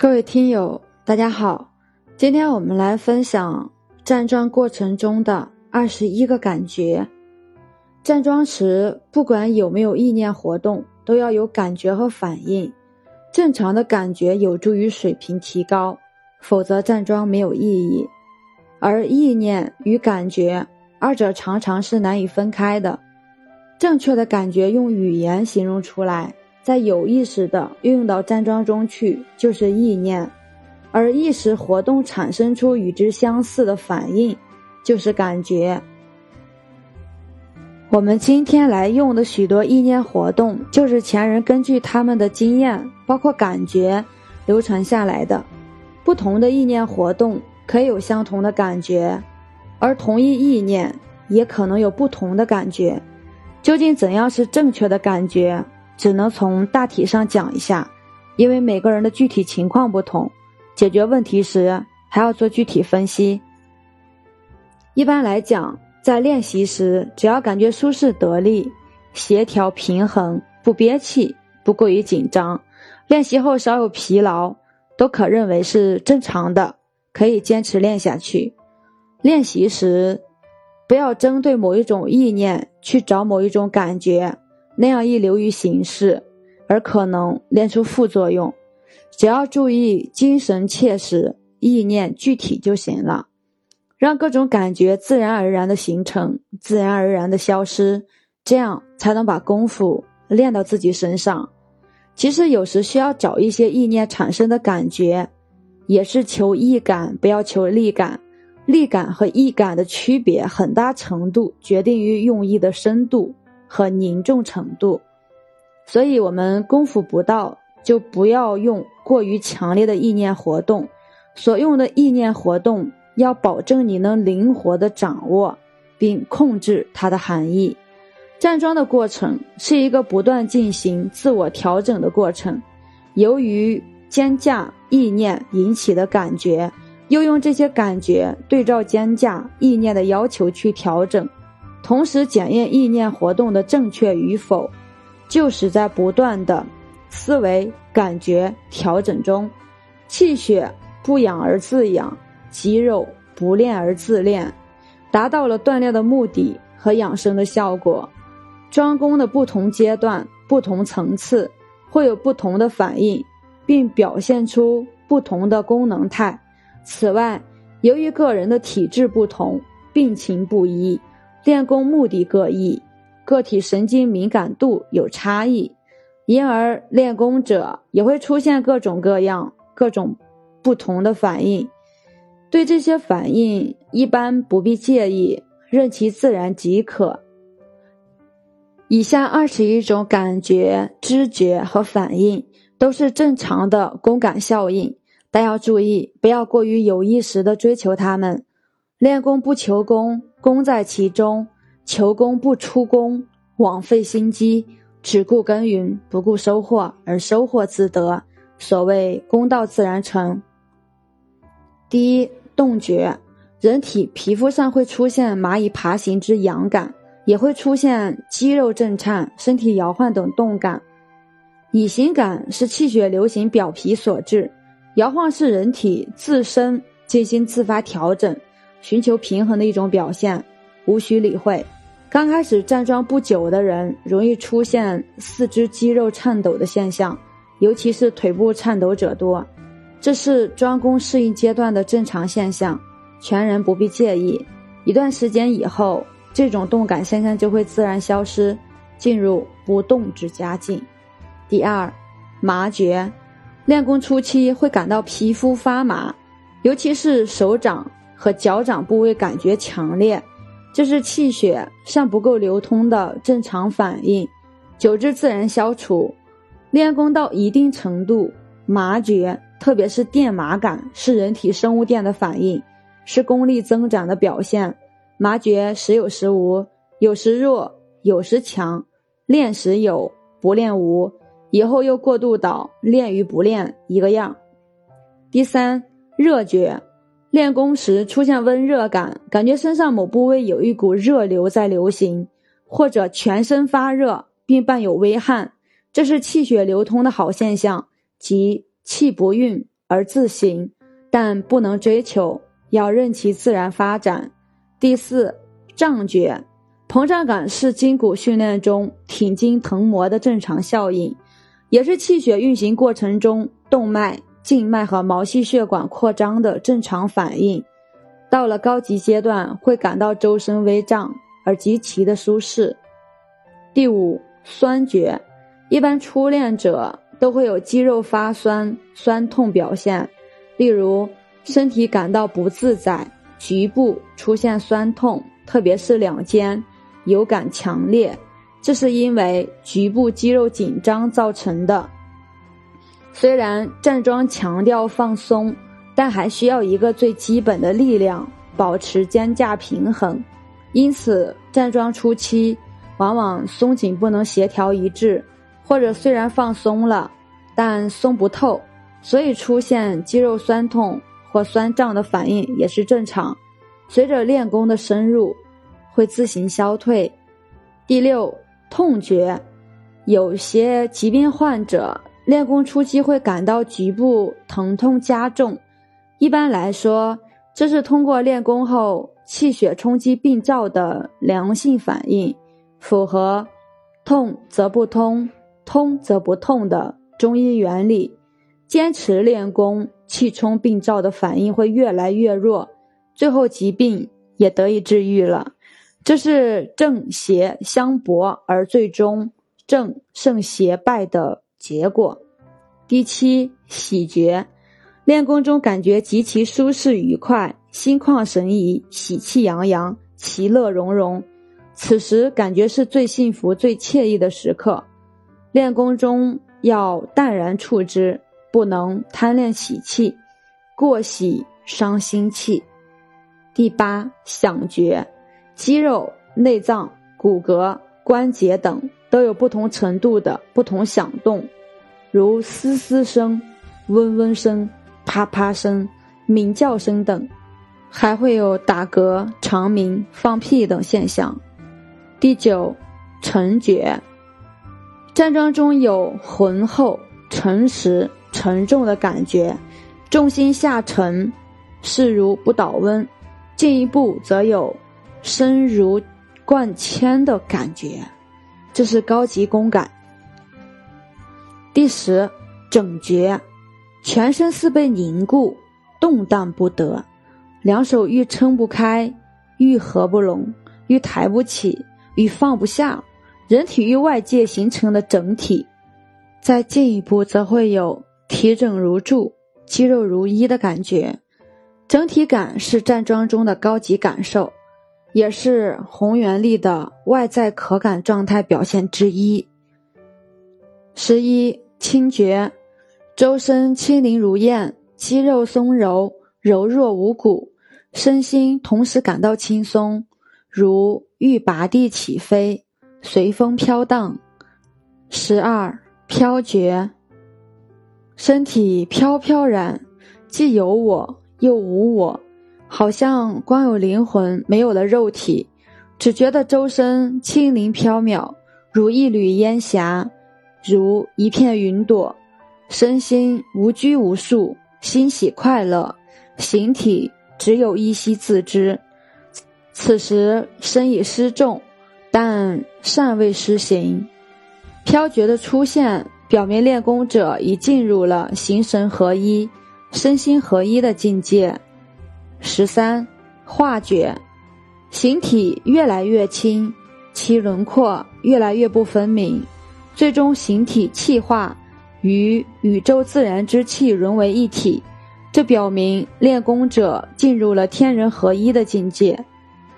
各位听友，大家好，今天我们来分享站桩过程中的二十一个感觉。站桩时，不管有没有意念活动，都要有感觉和反应。正常的感觉有助于水平提高，否则站桩没有意义。而意念与感觉二者常常是难以分开的。正确的感觉用语言形容出来。在有意识的运用到站桩中去，就是意念；而意识活动产生出与之相似的反应，就是感觉。我们今天来用的许多意念活动，就是前人根据他们的经验，包括感觉流传下来的。不同的意念活动可以有相同的感觉，而同一意念也可能有不同的感觉。究竟怎样是正确的感觉？只能从大体上讲一下，因为每个人的具体情况不同，解决问题时还要做具体分析。一般来讲，在练习时，只要感觉舒适得力、协调平衡、不憋气、不过于紧张，练习后稍有疲劳，都可认为是正常的，可以坚持练下去。练习时，不要针对某一种意念去找某一种感觉。那样易流于形式，而可能练出副作用。只要注意精神切实，意念具体就行了。让各种感觉自然而然的形成，自然而然的消失，这样才能把功夫练到自己身上。其实有时需要找一些意念产生的感觉，也是求意感，不要求力感。力感和意感的区别，很大程度决定于用意的深度。和凝重程度，所以我们功夫不到，就不要用过于强烈的意念活动。所用的意念活动要保证你能灵活的掌握并控制它的含义。站桩的过程是一个不断进行自我调整的过程。由于肩架意念引起的感觉，又用这些感觉对照肩架意念的要求去调整。同时检验意念活动的正确与否，就是在不断的思维、感觉调整中，气血不养而自养，肌肉不练而自练，达到了锻炼的目的和养生的效果。专攻的不同阶段、不同层次会有不同的反应，并表现出不同的功能态。此外，由于个人的体质不同，病情不一。练功目的各异，个体神经敏感度有差异，因而练功者也会出现各种各样、各种不同的反应。对这些反应，一般不必介意，任其自然即可。以下二十一种感觉、知觉和反应都是正常的功感效应，但要注意，不要过于有意识的追求它们。练功不求功。功在其中，求功不出功，枉费心机；只顾耕耘，不顾收获，而收获自得。所谓功到自然成。第一，动觉，人体皮肤上会出现蚂蚁爬行之痒感，也会出现肌肉震颤、身体摇晃等动感。乙型感是气血流行表皮所致，摇晃是人体自身进行自发调整。寻求平衡的一种表现，无需理会。刚开始站桩不久的人，容易出现四肢肌肉颤抖的现象，尤其是腿部颤抖者多。这是桩功适应阶段的正常现象，全人不必介意。一段时间以后，这种动感现象就会自然消失，进入不动之佳境。第二，麻觉，练功初期会感到皮肤发麻，尤其是手掌。和脚掌部位感觉强烈，这是气血尚不够流通的正常反应，久之自然消除。练功到一定程度，麻觉，特别是电麻感，是人体生物电的反应，是功力增长的表现。麻觉时有时无，有时弱，有时强，练时有，不练无。以后又过渡到练与不练一个样。第三，热觉。练功时出现温热感，感觉身上某部位有一股热流在流行，或者全身发热并伴有微汗，这是气血流通的好现象，即气不运而自行，但不能追求，要任其自然发展。第四，胀觉，膨胀感是筋骨训练中挺筋腾膜的正常效应，也是气血运行过程中动脉、静脉和毛细血管扩张的正常反应。到了高级阶段，会感到周身微胀而极其的舒适。第五，酸觉，一般初恋者都会有肌肉发酸、酸痛表现，例如身体感到不自在。局部出现酸痛，特别是两肩有感强烈，这是因为局部肌肉紧张造成的。虽然站桩强调放松，但还需要一个最基本的力量，保持肩架平衡。因此，站桩初期往往松紧不能协调一致，或者虽然放松了，但松不透，所以出现肌肉酸痛。或酸胀的反应也是正常，随着练功的深入，会自行消退。第六，痛觉，有些疾病患者练功初期会感到局部疼痛加重，一般来说，这是通过练功后气血冲击病灶的良性反应，符合“痛则不通，通则不痛”的中医原理。坚持练功。气冲病灶的反应会越来越弱，最后疾病也得以治愈了。这是正邪相搏而最终正胜邪败的结果。第七，喜觉，练功中感觉极其舒适愉快，心旷神怡，喜气洋洋，其乐融融。此时感觉是最幸福、最惬意的时刻。练功中要淡然处之。不能贪恋喜气，过喜伤心气。第八，想觉，肌肉、内脏、骨骼、关节等都有不同程度的不同响动，如嘶嘶声、嗡嗡声、啪啪声、鸣叫声等，还会有打嗝、长鸣、放屁等现象。第九，沉觉，站桩中有浑厚、沉实。沉重的感觉，重心下沉，势如不倒翁；进一步则有身如贯铅的感觉，这是高级功感。第十，整觉，全身似被凝固，动荡不得，两手愈撑不开，愈合不拢，愈抬不起，愈放不下，人体与外界形成的整体。再进一步，则会有。体整如柱，肌肉如一的感觉，整体感是站桩中的高级感受，也是宏元力的外在可感状态表现之一。十一轻觉，周身轻灵如燕，肌肉松柔，柔弱无骨，身心同时感到轻松，如欲拔地起飞，随风飘荡。十二飘觉。身体飘飘然，既有我又无我，好像光有灵魂，没有了肉体，只觉得周身轻灵飘渺，如一缕烟霞，如一片云朵，身心无拘无束，欣喜快乐，形体只有依稀自知。此时身已失重，但尚未失形，飘觉的出现。表明练功者已进入了形神合一、身心合一的境界。十三化觉，形体越来越轻，其轮廓越来越不分明，最终形体气化，与宇宙自然之气融为一体。这表明练功者进入了天人合一的境界。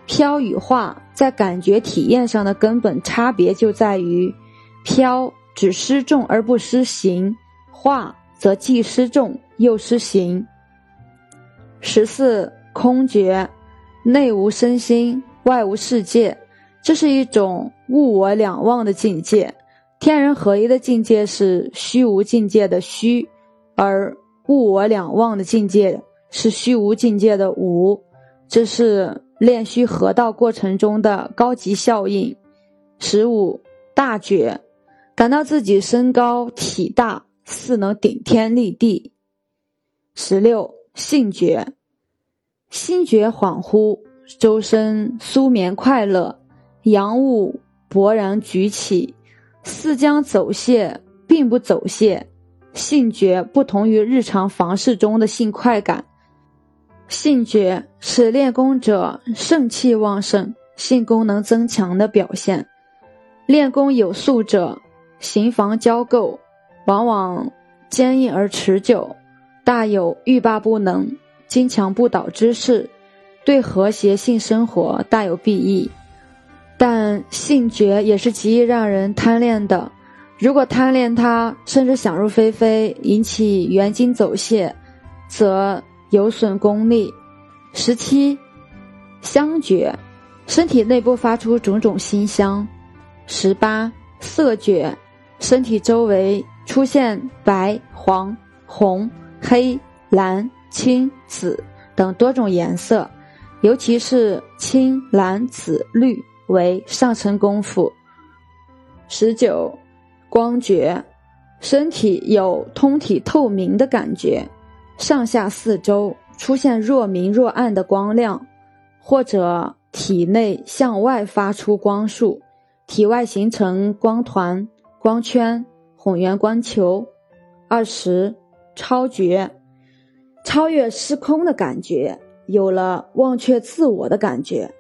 飘与化在感觉体验上的根本差别就在于飘。只失重而不失形，化则既失重又失形。十四空觉，内无身心，外无世界，这是一种物我两忘的境界。天人合一的境界是虚无境界的虚，而物我两忘的境界是虚无境界的无。这是练虚合道过程中的高级效应。十五大觉。感到自己身高体大，似能顶天立地。十六性觉，心觉恍惚，周身酥绵快乐，阳物勃然举起，似将走泄，并不走泄。性觉不同于日常房事中的性快感，性觉是练功者肾气旺盛、性功能增强的表现。练功有素者，行房交构，往往坚硬而持久，大有欲罢不能、坚强不倒之势，对和谐性生活大有裨益。但性觉也是极易让人贪恋的。如果贪恋它，甚至想入非非，引起元精走泄，则有损功力。十七，香觉，身体内部发出种种馨香。十八，色觉，身体周围出现白、黄、红、黑、蓝、青、紫等多种颜色，尤其是青、蓝、紫、绿为上乘功夫。十九。光觉，身体有通体透明的感觉，上下四周出现若明若暗的光亮，或者体内向外发出光束，体外形成光团、光圈、混圆光球。二十，超觉，超越时空的感觉，有了忘却自我的感觉，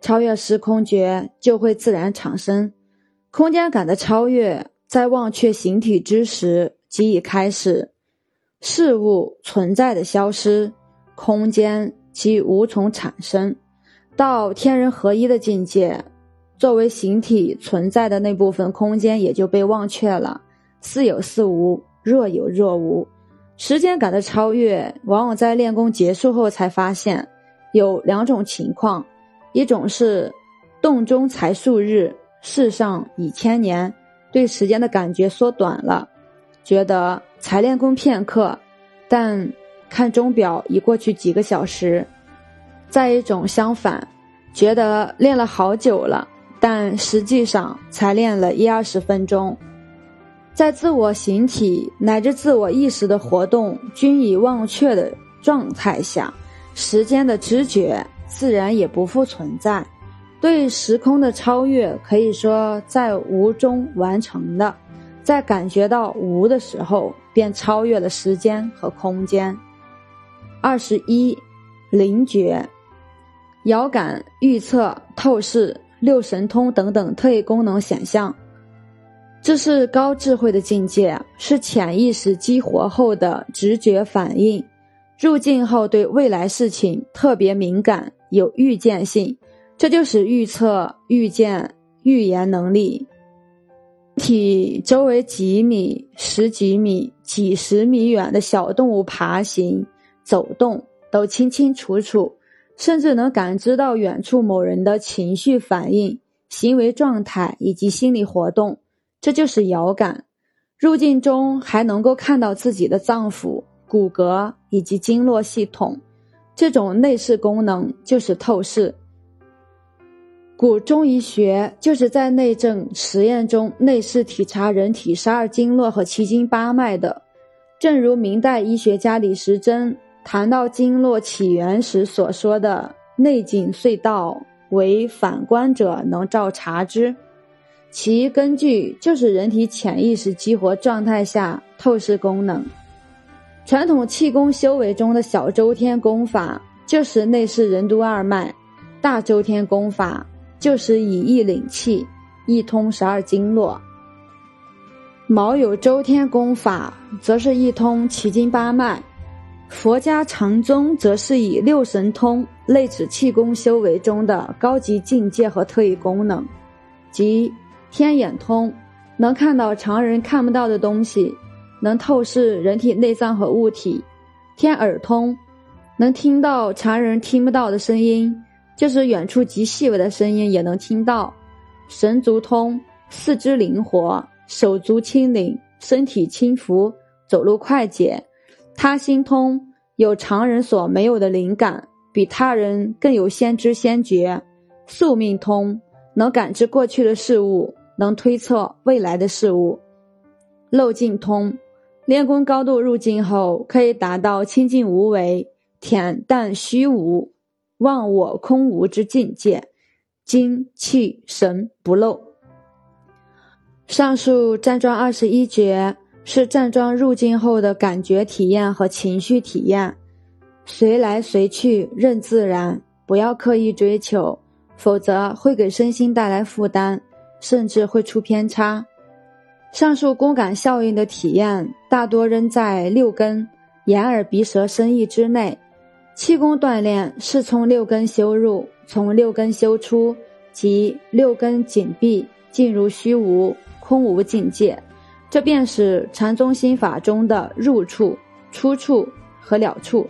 超越时空觉就会自然产生空间感的超越。在忘却形体之时，即已开始事物存在的消失，空间即无从产生。到天人合一的境界，作为形体存在的那部分空间也就被忘却了，似有似无，若有若无。时间感的超越，往往在练功结束后才发现。有两种情况：一种是洞中才数日，世上已千年。对时间的感觉缩短了，觉得才练功片刻，但看钟表已过去几个小时。再一种相反，觉得练了好久了，但实际上才练了一二十分钟。在自我形体乃至自我意识的活动均已忘却的状态下，时间的知觉自然也不复存在。对时空的超越，可以说在无中完成的，在感觉到无的时候，便超越了时间和空间。二十一，灵觉，遥感、预测、透视、六神通等等特异功能显象，这是高智慧的境界，是潜意识激活后的直觉反应。入境后，对未来事情特别敏感，有预见性。这就是预测、预见、预言能力。体周围几米、十几米、几十米远的小动物爬行、走动都清清楚楚，甚至能感知到远处某人的情绪反应、行为状态以及心理活动。这就是遥感。入境中还能够看到自己的脏腑、骨骼以及经络系统。这种内视功能就是透视。古中医学就是在内证实验中内视体察人体十二经络和奇经八脉的。正如明代医学家李时珍谈到经络起源时所说的“内景隧道，为反观者能照察之”，其根据就是人体潜意识激活状态下透视功能。传统气功修为中的小周天功法就是内视任督二脉，大周天功法。就是以意领气，一通十二经络。卯酉周天功法，则是一通奇经八脉。佛家禅宗则是以六神通类指气功修为中的高级境界和特异功能，即天眼通，能看到常人看不到的东西，能透视人体内脏和物体；天耳通，能听到常人听不到的声音。就是远处极细微的声音也能听到，神足通，四肢灵活，手足轻灵，身体轻浮，走路快捷。他心通，有常人所没有的灵感，比他人更有先知先觉。宿命通，能感知过去的事物，能推测未来的事物。漏尽通，练功高度入境后，可以达到清净无为、恬淡虚无、忘我空无之境界，精气神不漏。上述站桩二十一绝是站桩入境后的感觉体验和情绪体验，随来随去，任自然，不要刻意追求，否则会给身心带来负担，甚至会出偏差。上述功感效应的体验大多仍在六根眼耳鼻舌身意之内，气功锻炼是从六根修入，从六根修出，即六根紧闭，进入虚无空无境界，这便是禅宗心法中的入处、出处和了处。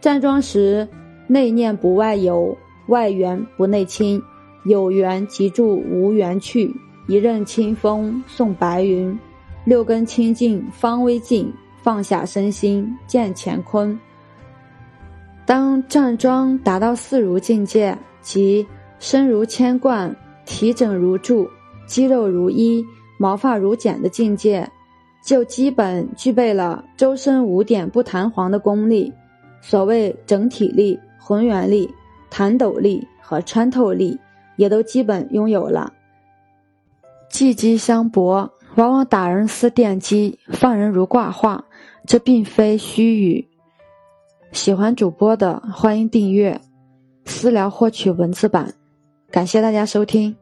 站桩时，内念不外游，外缘不内侵，有缘即住，无缘去。一任清风送白云，六根清净方为净，放下身心见乾坤。当站桩达到四如境界，即身如铅罐，体整如柱，肌肉如衣，毛发如茧的境界，就基本具备了周身五点不弹簧的功力。所谓整体力、浑圆力、弹抖力和穿透力，也都基本拥有了。技击相搏，往往打人似电击，放人如挂画，这并非虚语。喜欢主播的，欢迎订阅、私聊获取文字版。感谢大家收听。